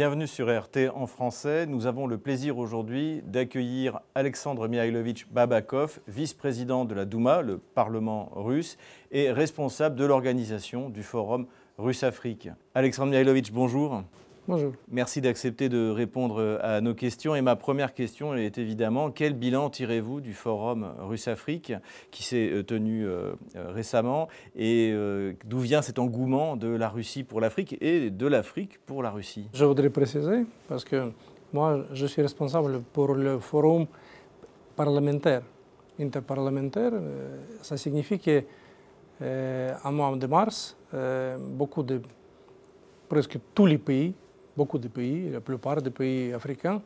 Bienvenue sur RT en français. Nous avons le plaisir aujourd'hui d'accueillir Alexandre Mihailovitch Babakov, vice-président de la Douma, le Parlement russe, et responsable de l'organisation du Forum Russe-Afrique. Alexandre Mihailovitch, bonjour. Bonjour. Merci d'accepter de répondre à nos questions. Et ma première question est évidemment, quel bilan tirez-vous du forum Russe-Afrique qui s'est euh, tenu euh, euh, récemment et d'où vient cet engouement de la Russie pour l'Afrique et de l'Afrique pour la Russie? Je voudrais préciser, parce que moi, je suis responsable pour le forum parlementaire, interparlementaire. Ça signifie qu'en mois de mars, beaucoup de presque tous les pays beaucoup de pays, la plupart des pays africains,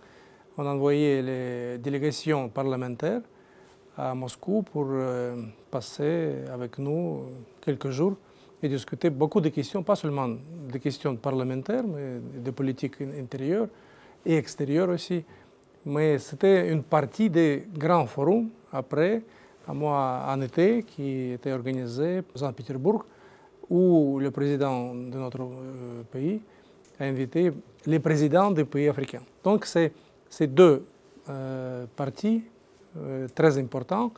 ont envoyé les délégations parlementaires à Moscou pour euh, passer avec nous quelques jours et discuter beaucoup de questions, pas seulement des questions parlementaires, mais de politique intérieure et extérieure aussi. Mais c'était une partie des grands forums après, à moi en été, qui était organisé à Saint-Pétersbourg, où le président de notre euh, pays a invité les présidents des pays africains. Donc c'est ces deux euh, parties euh, très importants,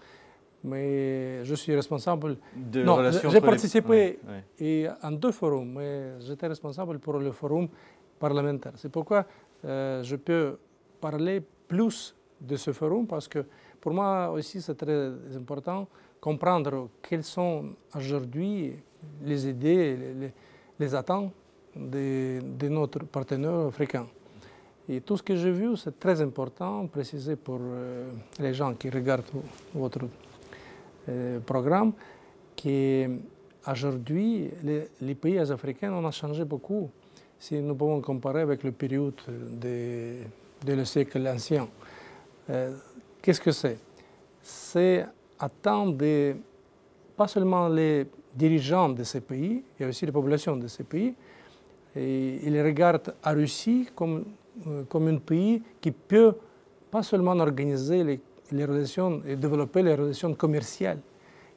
mais je suis responsable. De non, j'ai participé Et en deux forums, mais j'étais responsable pour le forum parlementaire. C'est pourquoi euh, je peux parler plus de ce forum parce que pour moi aussi c'est très important comprendre quelles sont aujourd'hui les idées, les, les attentes de, de, notre partenaire africain. Et tout ce que j'ai vu, c'est très important, préciser pour euh, les gens qui regardent votre euh, programme, qu'aujourd'hui, les, les, pays africains ont changé beaucoup si nous pouvons comparer avec la période de, de le siècle ancien. Euh, Qu'est-ce que c'est? C'est attendre pas seulement les dirigeants de ces pays, il y a aussi les populations de ces pays, il regarde la Russie comme, euh, comme un pays qui peut pas seulement organiser les, relations et développer les relations commerciales.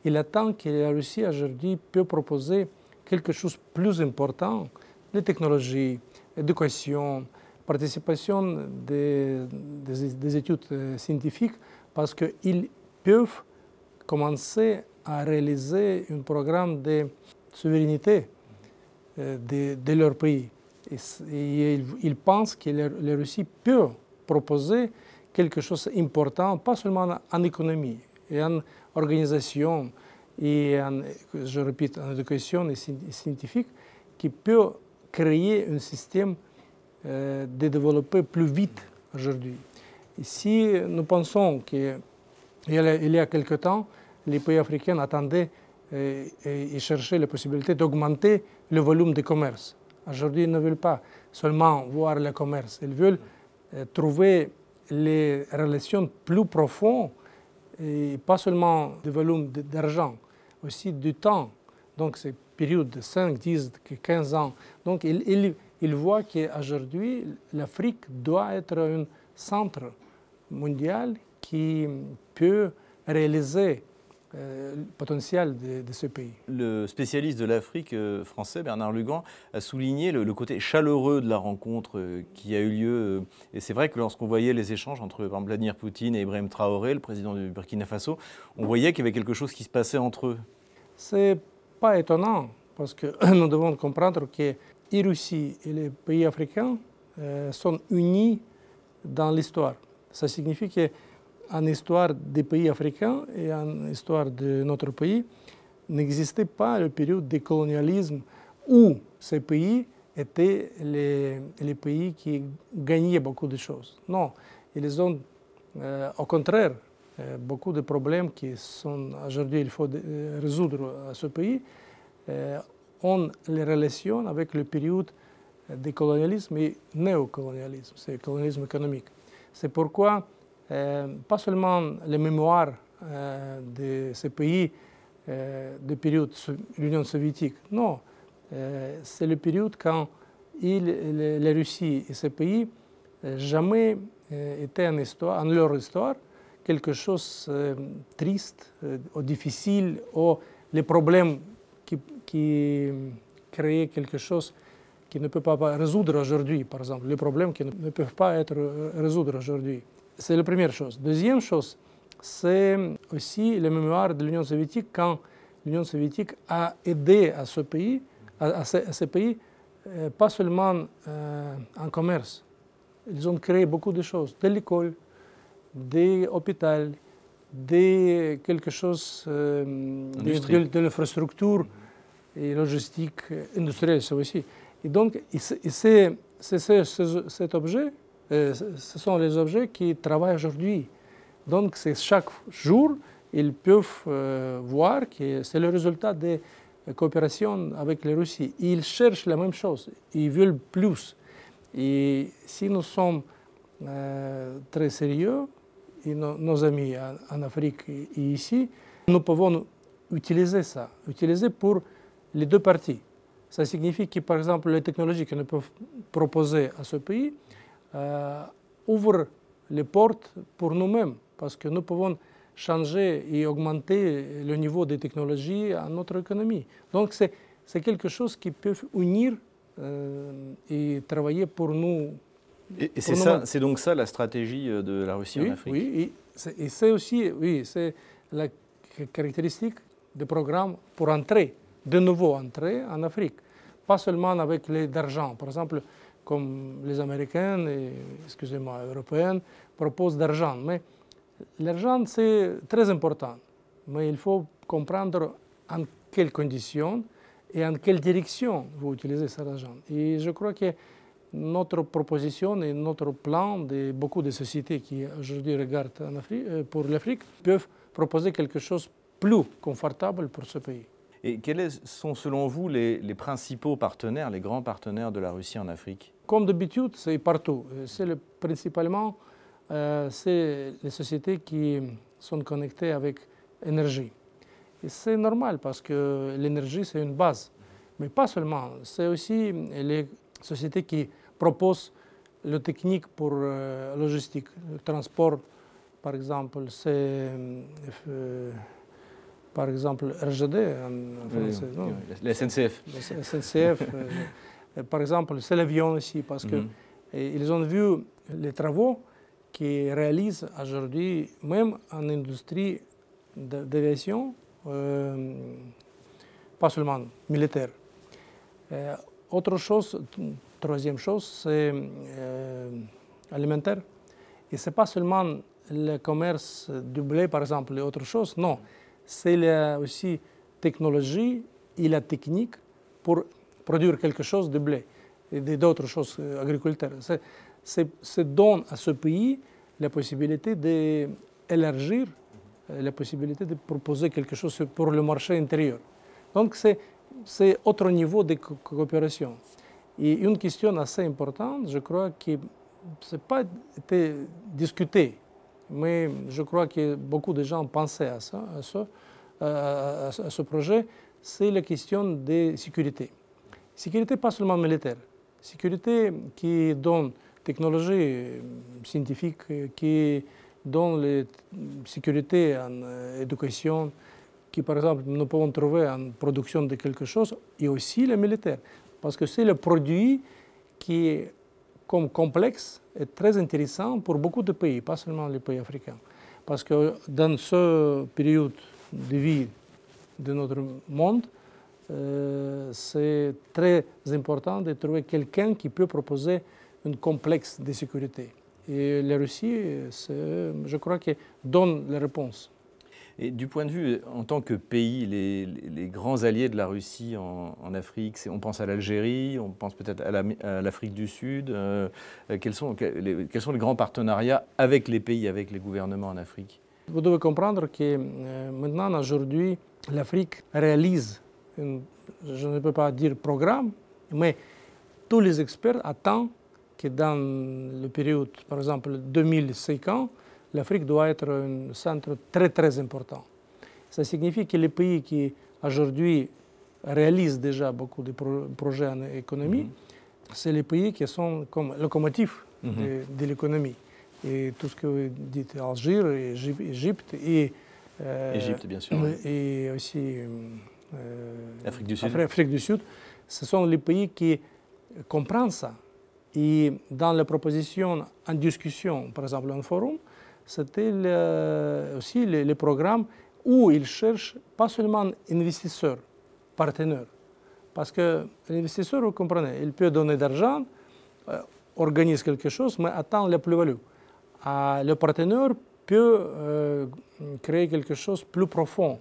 Il attend que la Russie aujourd'hui peut proposer quelque chose de plus important, les technologies, l'éducation, participation des, des, des, études euh, scientifiques, parce qu'ils peuvent commencer à réaliser un programme de souveraineté euh, de, leur pays. Et, ils, pensent que la, Russie peut proposer quelque chose d'important, pas seulement en économie, et en organisation, et en, je répète, en éducation et scientifique, qui peut créer un système euh, de développer plus vite aujourd'hui. Si nous pensons qu'il y a quelque temps, les pays africains attendaient et, chercher la possibilité d'augmenter le volume de commerce. Aujourd'hui, ils ne veulent pas seulement voir le commerce, ils veulent euh, trouver les relations plus profondes et pas seulement du volume d'argent, aussi du temps. Donc, c'est période de 5, 10, 15 ans. Donc, ils il, voient qu'aujourd'hui, l'Afrique doit être un centre mondial qui peut réaliser euh, potentiel de, ce pays. Le spécialiste de l'Afrique euh, français, Bernard Lugan, a souligné le, côté chaleureux de la rencontre euh, qui a eu lieu. et c'est vrai que lorsqu'on voyait les échanges entre Vladimir Poutine et Ibrahim Traoré, le président du Burkina Faso, on voyait qu'il y avait quelque chose qui se passait entre eux. C'est pas étonnant, parce que nous devons comprendre que la Russie et les pays africains sont unis dans l'histoire. Ça signifie que en histoire des pays africains et en histoire de notre pays, n'existait pas le période de colonialisme où ces pays étaient les, les pays qui gagnaient beaucoup de choses. Non, ils ont euh, au contraire euh, beaucoup de problèmes qui sont aujourd'hui il faut euh, résoudre à ce pays ont les relations avec le période de colonialisme et néocolonialisme, c'est le colonialisme économique. C'est pourquoi euh, pas seulement les mémoires euh, de ces pays euh, de période l'Union soviétique, non, c'est la période quand il, la Russie et ces pays jamais étaient en, histoire, en leur histoire quelque chose de triste ou difficile ou les problèmes qui, qui créaient quelque chose qui ne peut pas résoudre aujourd'hui, par exemple, les problèmes qui ne peuvent pas être résolus aujourd'hui. C'est la première chose. Deuxième chose, c'est aussi la mémoire de l'Union soviétique quand l'Union soviétique a aidé à ce pays, à, ces, pays, euh, pas seulement euh, en commerce. Ils ont créé beaucoup de choses, de l'école, des hôpitaux, de quelque chose euh, de, l'infrastructure et logistique industrielle, ça aussi. Et donc, c'est, cet objet, ce sont les objets qui travaillent aujourd'hui. Donc, chaque jour, ils peuvent euh, voir que c'est le résultat des coopérations avec la Russie. Ils cherchent la même chose, ils veulent plus. Et si nous sommes euh, très sérieux, nos amis en, Afrique et, ici, nous pouvons utiliser ça, utiliser pour les deux parties. Ça signifie que, par exemple, les technologies que nous pouvons proposer à ce pays euh, ouvrent les portes pour nous-mêmes, parce que nous pouvons changer et augmenter le niveau des technologies à notre économie. Donc c'est quelque chose qui peut unir euh, et travailler pour nous. Et, c'est donc ça la stratégie euh, de la Russie en Afrique Oui, et c'est aussi oui, c'est la caractéristique du programme pour entrer, de nouveau entrer en Afrique. Pas seulement avec les d'argent. Par exemple, comme les Américains et, excusez-moi, Européens proposent d'argent. Mais L'argent, c'est très important, mais il faut comprendre en quelles conditions et en quelle direction vous utilisez cet argent. Et je crois que notre proposition et notre plan de beaucoup de sociétés qui aujourd'hui regardent euh, pour l'Afrique peuvent proposer quelque chose de plus confortable pour ce pays. Et quels sont selon vous les, principaux partenaires, les grands partenaires de la Russie en Afrique? Comme d'habitude, c'est partout. C'est principalement euh, c'est les sociétés qui sont connectées avec énergie. Et c'est normal parce que l'énergie, c'est une base. Mais pas seulement, c'est aussi les sociétés qui proposent la technique pour euh, logistique, le transport, par exemple, c'est euh, par exemple RGD en français. non? la SNCF. La SNCF, par exemple, c'est l'avion aussi parce qu'ils mhm. ont vu les travaux qui réalise aujourd'hui, même en industrie d'aviation, euh, pas seulement militaire. Euh, autre chose, troisième chose, c'est euh, alimentaire. Et ce n'est pas seulement le commerce du blé, par exemple, et autre chose, non. C'est aussi technologie et la technique pour produire quelque chose de blé et d'autres choses agriculteurs se donne à ce pays la possibilité d'élargir, euh, la possibilité de proposer quelque chose pour le marché intérieur. Donc c'est autre niveau de coopération. Et une question assez importante, je crois ce n'est pas été discuté, mais je crois que beaucoup de gens pensaient à ça, à ce projet, c'est la question de sécurité. Sécurité pas seulement militaire, sécurité qui donne technologies scientifiques qui donnent la sécurité en euh, éducation, qui par exemple nous pouvons trouver en production de quelque chose, et aussi les militaires. Parce que c'est le produit qui, comme complexe, est très intéressant pour beaucoup de pays, pas seulement les pays africains. Parce que dans ce période de vie de notre monde, euh, c'est très important de trouver quelqu'un qui peut proposer un complexe de sécurité. Et la Russie, je crois, que donne la réponse. Et du point de vue, en tant que pays, les, grands alliés de la Russie en, Afrique, on pense à l'Algérie, on pense peut-être à l'Afrique du Sud. Euh, quels, sont, les, quels, sont, les, grands partenariats avec les pays, avec les gouvernements en Afrique? Vous devez comprendre que euh, maintenant, aujourd'hui, l'Afrique réalise, je ne peux pas dire programme, mais tous les experts attendent que dans le période, par exemple 2050, l'Afrique doit être un centre très très important. Ça signifie que les pays qui aujourd'hui réalisent déjà beaucoup de projets en économie, mhm. c'est les pays qui sont comme locomotifs mhm. de, l'économie. Et tout ce que vous dites, Algérie, Égypte et... Euh, Égypte, bien sûr. Et aussi... Euh, Afrique du Sud. Afrique du Sud. Ce sont les pays qui comprendre ça. Et dans les propositions en discussion, par exemple en forum, c'était aussi les, programmes où ils cherchent pas seulement investisseurs, partenaires. Parce que l'investisseur, vous comprenez, il peut donner d'argent, euh, organise quelque chose, mais attend la plus-value. Euh, le partenaire peut euh, créer quelque chose de plus profond,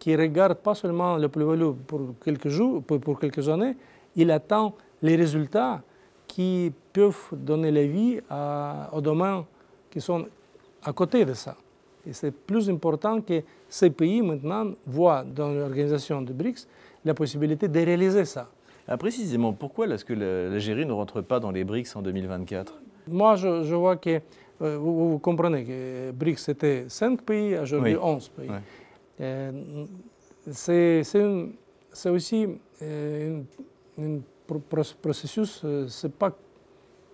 qui ne regarde pas seulement la plus-value pour quelques jours, pour, pour quelques années, il attend les résultats qui peuvent donner la vie aux domaines qui sont à côté de ça. Et c'est plus important que ces pays maintenant voient dans l'organisation de BRICS la possibilité de réaliser ça. Ah, précisément, pourquoi est-ce que l'Algérie ne rentre pas dans les BRICS en 2024 Moi, je, vois que, euh, vous, comprenez que BRICS c'était 5 pays, aujourd'hui 11 pays. Euh, c'est aussi euh, un processus, c'est pas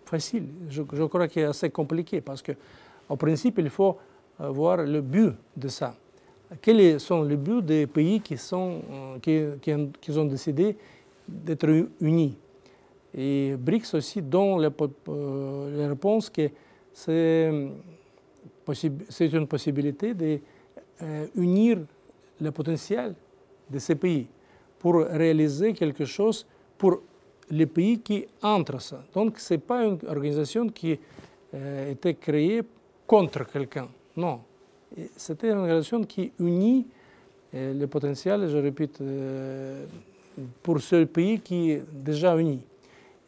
facile. Je, crois qu'il est assez compliqué parce qu'au principe, il faut voir le but de ça. Quels sont les buts des pays qui, sont, qui, qui, ont, décidé d'être unis? Et BRICS aussi donne la, la réponse que c'est une possibilité d'unir le potentiel de ces pays pour réaliser quelque chose pour les pays qui entrent ça. Donc, ce n'est pas une organisation qui a été créée contre quelqu'un. Non. C'était une organisation qui unit le potentiel, je répète, pour ce pays qui est déjà uni.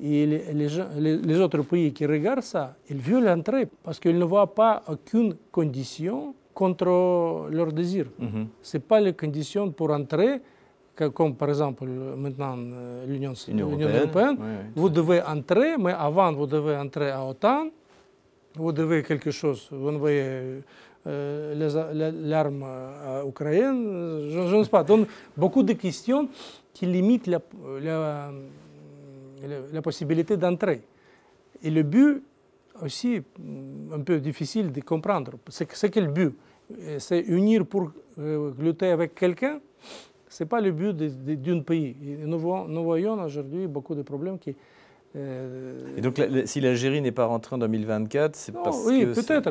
Et les, autres pays qui regardent ça, ils veulent entrer parce qu'ils ne voient pas aucune condition contre leur désir. Mhm. Ce n'est pas les conditions pour entrer comme par exemple maintenant euh, l'Union européenne, vous devez entrer, mais avant vous devez entrer à OTAN, vous devez quelque chose, vous envoyez euh, l'arme à l'Ukraine, je, ne sais pas. Donc beaucoup de questions qui limitent la, la, possibilité d'entrer. Et le but aussi, un peu difficile de comprendre, c'est quel but? C'est unir pour euh, lutter avec quelqu'un ce n'est pas le but d'un pays. Nous, voyons, aujourd'hui beaucoup de problèmes qui... Euh, et donc, si l'Algérie n'est pas rentrée en 2024, c'est parce oui, peut-être.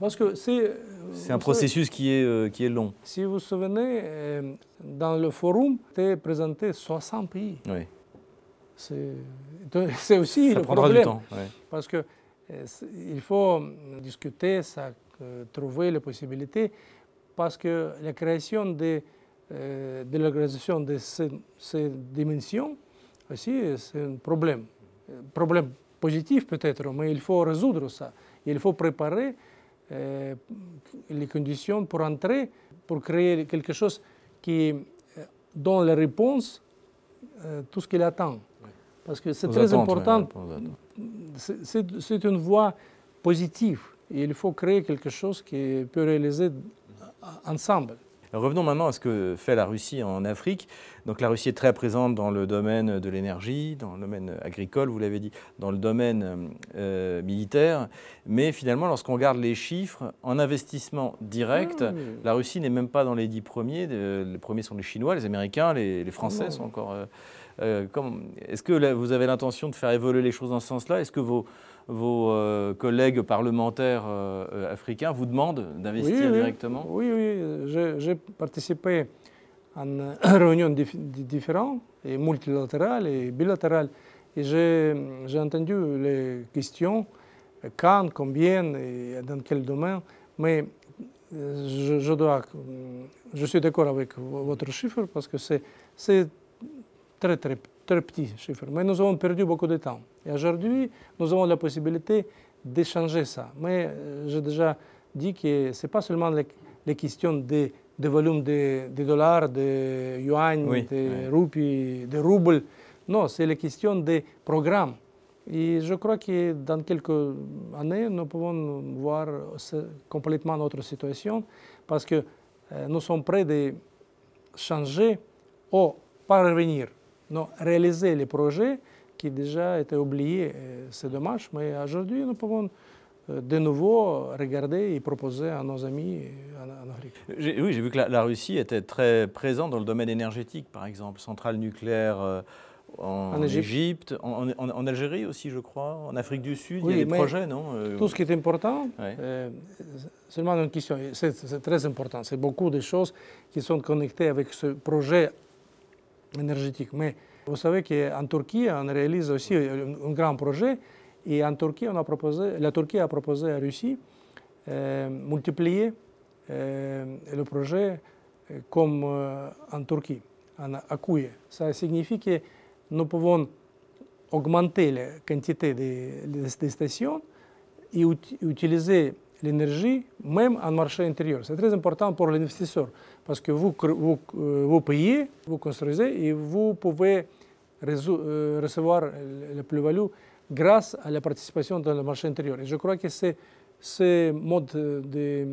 Parce que c'est... C'est un processus qui est, euh, qui est long. Si vous vous souvenez, euh, dans le forum, étaient présenté 60 pays. Oui. C'est aussi ça le prendra problème. Du temps, Parce que il faut discuter, ça, trouver les possibilités, parce que la création des euh, de l'organisation de ces, dimensions aussi, c'est un problème. Un problème positif peut-être, mais il faut résoudre ça. Il faut préparer euh, les conditions pour entrer, pour créer quelque chose qui euh, donne la réponse à tout ce qu'il attend. Parce que c'est très important. C'est une voie positive. Et il faut créer quelque chose qui peut réaliser ensemble. Revenons maintenant à ce que fait la Russie en Afrique. Donc la Russie est très présente dans le domaine de l'énergie, dans le domaine agricole, vous l'avez dit, dans le domaine euh, militaire. Mais finalement, lorsqu'on regarde les chiffres, en investissement direct, ah la Russie n'est même pas dans les dix premiers. Les premiers sont les Chinois, les Américains, les, Français sont encore... Euh, euh, est-ce que vous avez l'intention de faire évoluer les choses dans ce sens-là? Est-ce que vos, vos euh, collègues parlementaires euh, africains vous demandent d'investir directement? Oui, oui. J'ai participé à une réunion différentes, et multilatérales et bilatérales. Et j'ai entendu les questions, quand, combien et dans quel domaine. Mais je, je, dois, je suis d'accord avec votre chiffre parce que c'est très, très, très petit chiffre. Mais nous avons perdu beaucoup de temps. Et aujourd'hui, nous avons la possibilité d'échanger ça. Mais j'ai déjà dit que ce n'est pas seulement les, questions de, de volume de, dollars, de yuan, de roupies, de roubles. Non, c'est les questions des programmes. Et je crois que dans quelques années, nous pouvons voir complètement notre situation parce que euh, nous sommes prêts de changer ou pas revenir non, réaliser les projets qui déjà étaient oubliés. C'est dommage, mais aujourd'hui, nous pouvons euh, de nouveau regarder et proposer à nos amis en, Afrique. Oui, j'ai vu que la, Russie était très présente dans le domaine énergétique, par exemple, centrales nucléaires. Euh, en, Égypte, en, Algérie aussi, je crois, en Afrique du Sud. il y a des projets, non Tout ce qui est important, seulement une question, c'est très important. C'est beaucoup de choses qui sont connectées avec ce projet énergétique. Mais vous savez qu'en Turquie, on réalise aussi un, grand projet. Et en Turquie, on a proposé, la Turquie a proposé à la Russie euh, multiplier euh, le projet euh, comme en Turquie, en Akouye. Ça signifie que nous pouvons augmenter la quantité des, stations et utiliser l'énergie même en marché intérieur. C'est très important pour l'investisseur parce que vous, vous, vous, payez, vous construisez et vous pouvez recevoir la plus-value grâce à la participation dans le marché intérieur. Et je crois que ce mode de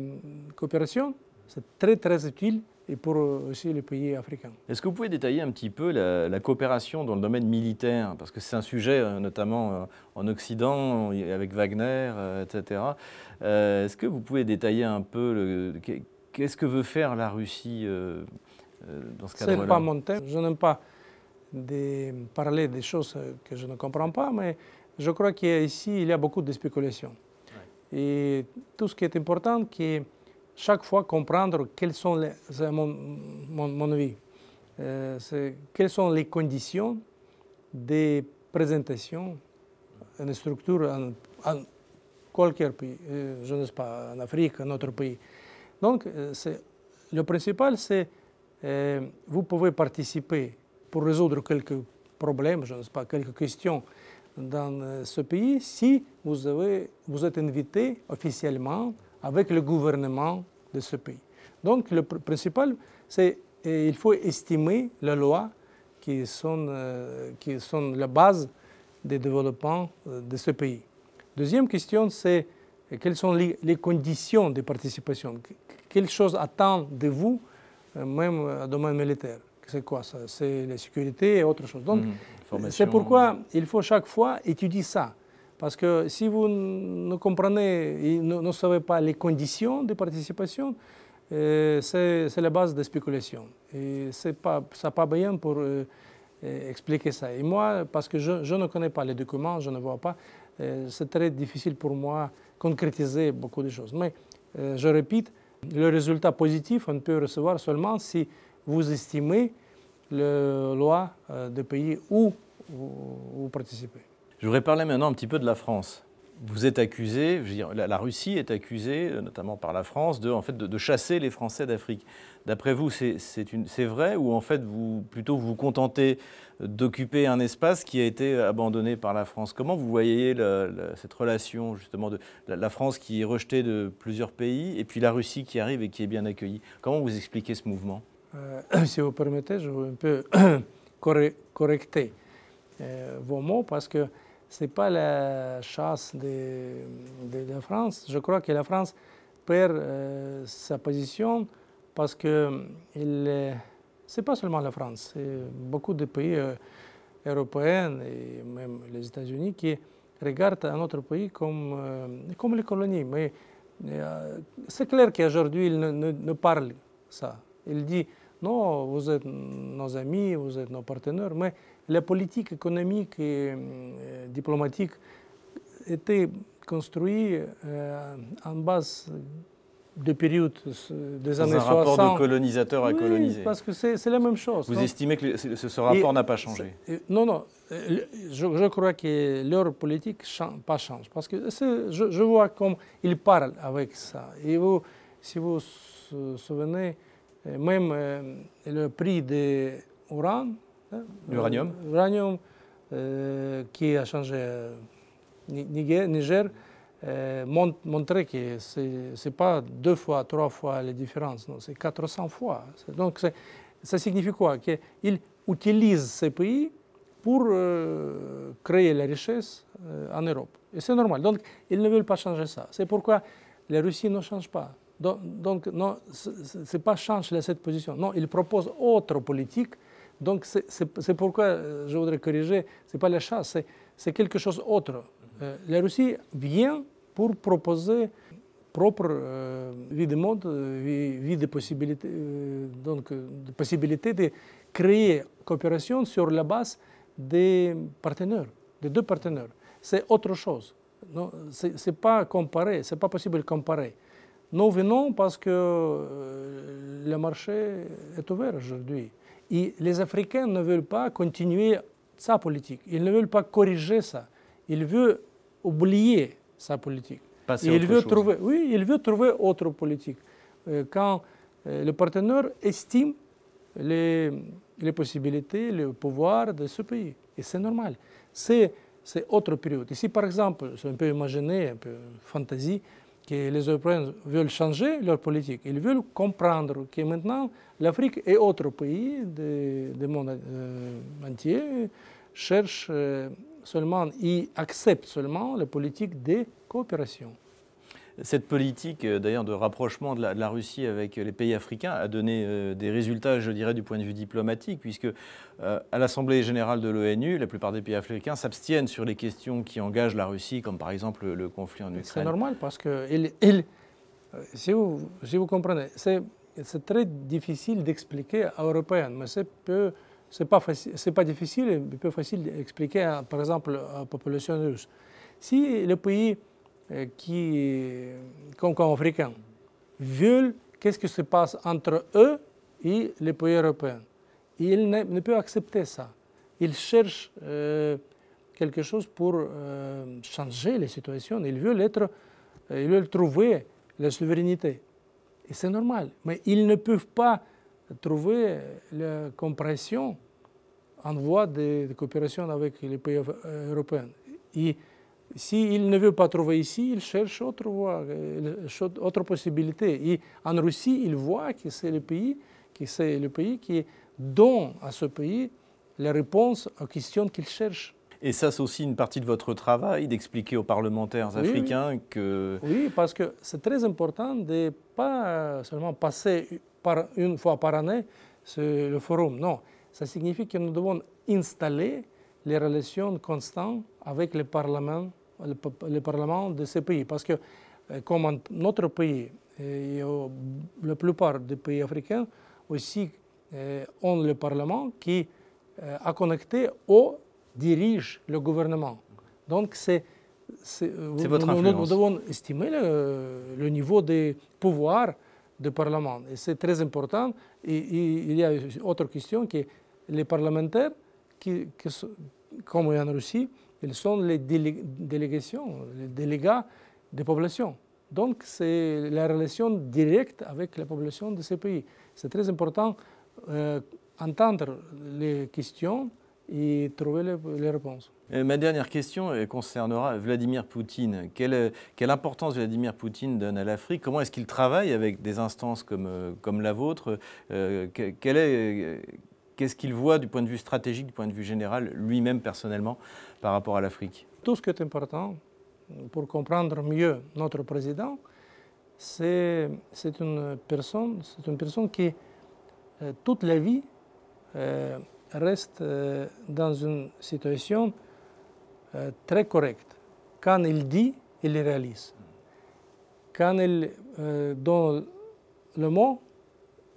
coopération, c'est très très utile et pour aussi les pays africains. Est-ce que vous pouvez détailler un petit peu la, coopération dans le domaine militaire? Parce que c'est un sujet, euh, notamment euh, en Occident, avec Wagner, euh, etc. Est-ce que vous pouvez détailler un peu qu'est-ce que veut faire la Russie dans ce cadre-là? Ce n'est pas mon thème. Je n'aime pas de parler des choses que je ne comprends pas, mais je crois qu'ici, il y a beaucoup de spéculations. Et tout ce qui est important, c'est chaque fois comprendre quelles sont les, mon, avis, euh, quelles sont les conditions de présentation d'une structure en, en qualquer pays, euh, je ne sais pas, en Afrique, en autre pays. Donc, euh, le principal, c'est euh, vous pouvez participer pour résoudre quelques problèmes, je ne sais pas, quelques questions dans ce pays si vous, avez, vous êtes invité officiellement avec le gouvernement de ce pays. Donc le principal, c'est il faut estimer les lois qui sont, euh, qui sont la base du développement euh, de ce pays. Deuxième question, c'est quelles sont les, conditions de participation? Quelle chose attend de vous, euh, même au domaine militaire? C'est quoi ça? C'est la sécurité et autre chose. Donc, mmh, c'est pourquoi il faut chaque fois étudier ça. Parce que si vous ne comprenez et ne, savez pas les conditions de participation, euh, c'est la base de spéculation. Et pas, ça n'est pas bien pour euh, euh, expliquer ça. Et moi, parce que je, ne connais pas les documents, je ne vois pas, c'est très difficile pour moi concrétiser beaucoup de choses. Mais je répète, le résultat positif, on peut recevoir seulement si vous estimez la loi du pays où vous participez. Je voudrais parler maintenant un petit peu de la France. Vous êtes accusé, la, Russie est accusée, euh, notamment par la France, de, en fait, de, chasser les Français d'Afrique. D'après vous, c'est vrai ou en fait, vous, plutôt vous contentez d'occuper un espace qui a été abandonné par la France? Comment vous voyez cette relation justement de la, France qui est rejetée de plusieurs pays et puis la Russie qui arrive et qui est bien accueillie? Comment vous expliquez ce mouvement? Euh, Si vous permettez, je veux un peu correcter euh, vos mots parce que n'est pas la chasse de, la France. Je crois que la France perd euh, sa position parce que ce n'est pas seulement la France, c'est beaucoup de pays euh, européens et même les États-Unis qui regardent un autre pays comme, euh, comme les colonies. Mais c'est clair qu'aujourd'hui, il ne, ne, ne, parle ça. Il dit non, vous êtes nos amis, vous êtes nos partenaires, mais la politique économique et diplomatique était construite en base de périodes des années 60. un rapport de colonisateur à colonisé. parce que c'est la même chose. Vous estimez que ce, rapport n'a pas changé? Non, non. Euh, je, crois que leur politique n'a pas changé. Parce que je, je, vois comme ils parlent avec ça. Et vous, si vous vous souvenez, même le prix de l'uranium, qui a changé Niger, Niger montrait que ce n'est pas deux fois, trois fois la différence, non, c'est 400 fois. Donc ça signifie quoi? Qu'ils utilisent ces pays pour créer la richesse en Europe. Et c'est normal. Donc ils ne veulent pas changer ça. C'est pourquoi la Russie ne change pas. Donc, non, ce n'est pas changer cette position. Non, ils proposent autre politique donc c'est pourquoi euh, je voudrais corriger, ce n'est pas la chasse, c'est quelque chose d'autre. Euh, la Russie vient pour proposer propre euh, vie de monde, vie, de possibilités, donc de possibilité de créer coopération sur la base des partenaires, des deux partenaires. C'est autre chose. Ce n'est pas comparé, c'est pas possible de comparer. Nous venons parce que euh, le marché est ouvert aujourd'hui. Et les Africains ne veulent pas continuer sa politique. Ils ne veulent pas corriger ça. Ils veulent oublier sa politique. il veut trouver, oui, il veut trouver autre politique. Euh, quand euh, le partenaire estime les, les possibilités, le pouvoir de ce pays. Et c'est normal. C'est, autre période. Ici, par exemple, on peut imaginer, un peu fantaisie, que les Européens veulent changer leur politique. Ils veulent comprendre que maintenant, l'Afrique et autres pays du monde euh, entier cherchent euh, seulement et acceptent seulement la politique de coopération. Cette politique, euh, d'ailleurs, de rapprochement de la, Russie avec les pays africains a donné euh, des résultats, je dirais, du point de vue diplomatique, puisque euh, à l'Assemblée générale de l'ONU, la plupart des pays africains s'abstiennent sur les questions qui engagent la Russie, comme par exemple le conflit en Ukraine. C'est normal, parce que, si, vous, si, vous, comprenez, c'est très difficile d'expliquer aux Européens, mais c'est peu c'est pas c'est pas difficile, mais peu facile d'expliquer, par exemple, à la population russe. Si le pays qui, comme, comme africains, veulent qu'est-ce qui se passe entre eux et les pays européens? ils ne, ne peuvent accepter ça. Ils cherchent euh, quelque chose pour euh, changer les situations. Ils veulent, être, ils veulent trouver la souveraineté. Et c'est normal. Mais ils ne peuvent pas trouver la compréhension en voie de, coopération avec les pays européens. S'il ne veut pas trouver ici, il cherche autre voie, autre possibilité. Et en Russie, il voit que c'est le pays, que c'est le pays qui donne à ce pays les réponses aux questions qu'il cherche. Et ça, c'est aussi une partie de votre travail, d'expliquer aux parlementaires africains que... Oui, parce que c'est très important de ne pas seulement passer par une fois par année le forum. Non, ça signifie que nous devons installer les relations constantes avec le Parlement, le, Parlement de ces pays. Parce que, euh, comme notre pays, et la plupart des pays africains aussi euh, ont le Parlement qui euh, a connecté au dirige le gouvernement. Donc, c'est votre nous, nous, devons estimer le, niveau des pouvoirs du Parlement. Et c'est très important. Et, il y a une autre question que les parlementaires qui, qui, comme en Russie, ils sont les délégations, les délégats des populations. Donc c'est la relation directe avec la population de ces pays. C'est très important euh, les questions et trouver les, réponses. ma dernière question concernera Vladimir Poutine. Quelle, importance Vladimir Poutine donne à l'Afrique? Comment est-ce qu'il travaille avec des instances comme, euh, comme la vôtre? Euh, Qu'est-ce qu'il voit du point de vue stratégique, du point de vue général, lui-même personnellement, par rapport à l'Afrique Tout ce qui est important pour comprendre mieux notre président, c'est une personne, c'est une personne qui euh, toute la vie euh, reste euh, dans une situation très correcte. Quand il dit, il réalise. Quand il donne le mot,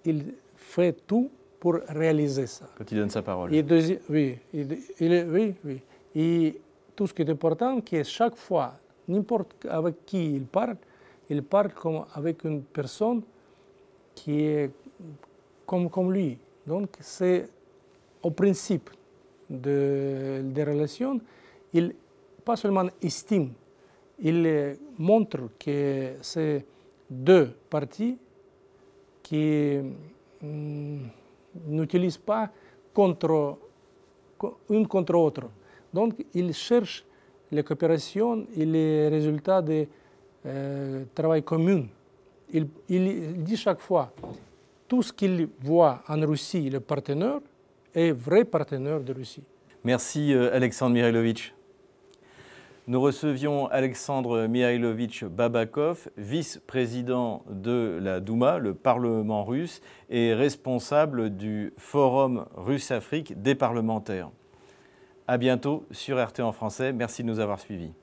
il fait tout pour réaliser ça. Quand il donne sa parole. Oui, oui, oui. Et tout ce qui est important, c'est que chaque fois, n'importe avec qui il parle, il parle comme avec une personne qui est comme, comme lui. Donc, c'est au principe de, des relations, il pas seulement estime, il montre que c'est deux parties qui. Hum, n'utilise pas contre, une contre l'autre. Donc, il cherche les coopérations et les résultats de euh, travail commun. Il, dit chaque fois, tout ce qu'il voit en Russie, le partenaire, est vrai partenaire de Russie. Merci euh, Alexandre Mihailovitch. Nous recevions Alexandre Mihailovitch Babakov, vice-président de la Douma, le Parlement russe, et responsable du Forum Russe-Afrique des parlementaires. À bientôt sur RT en français. Merci de nous avoir suivis.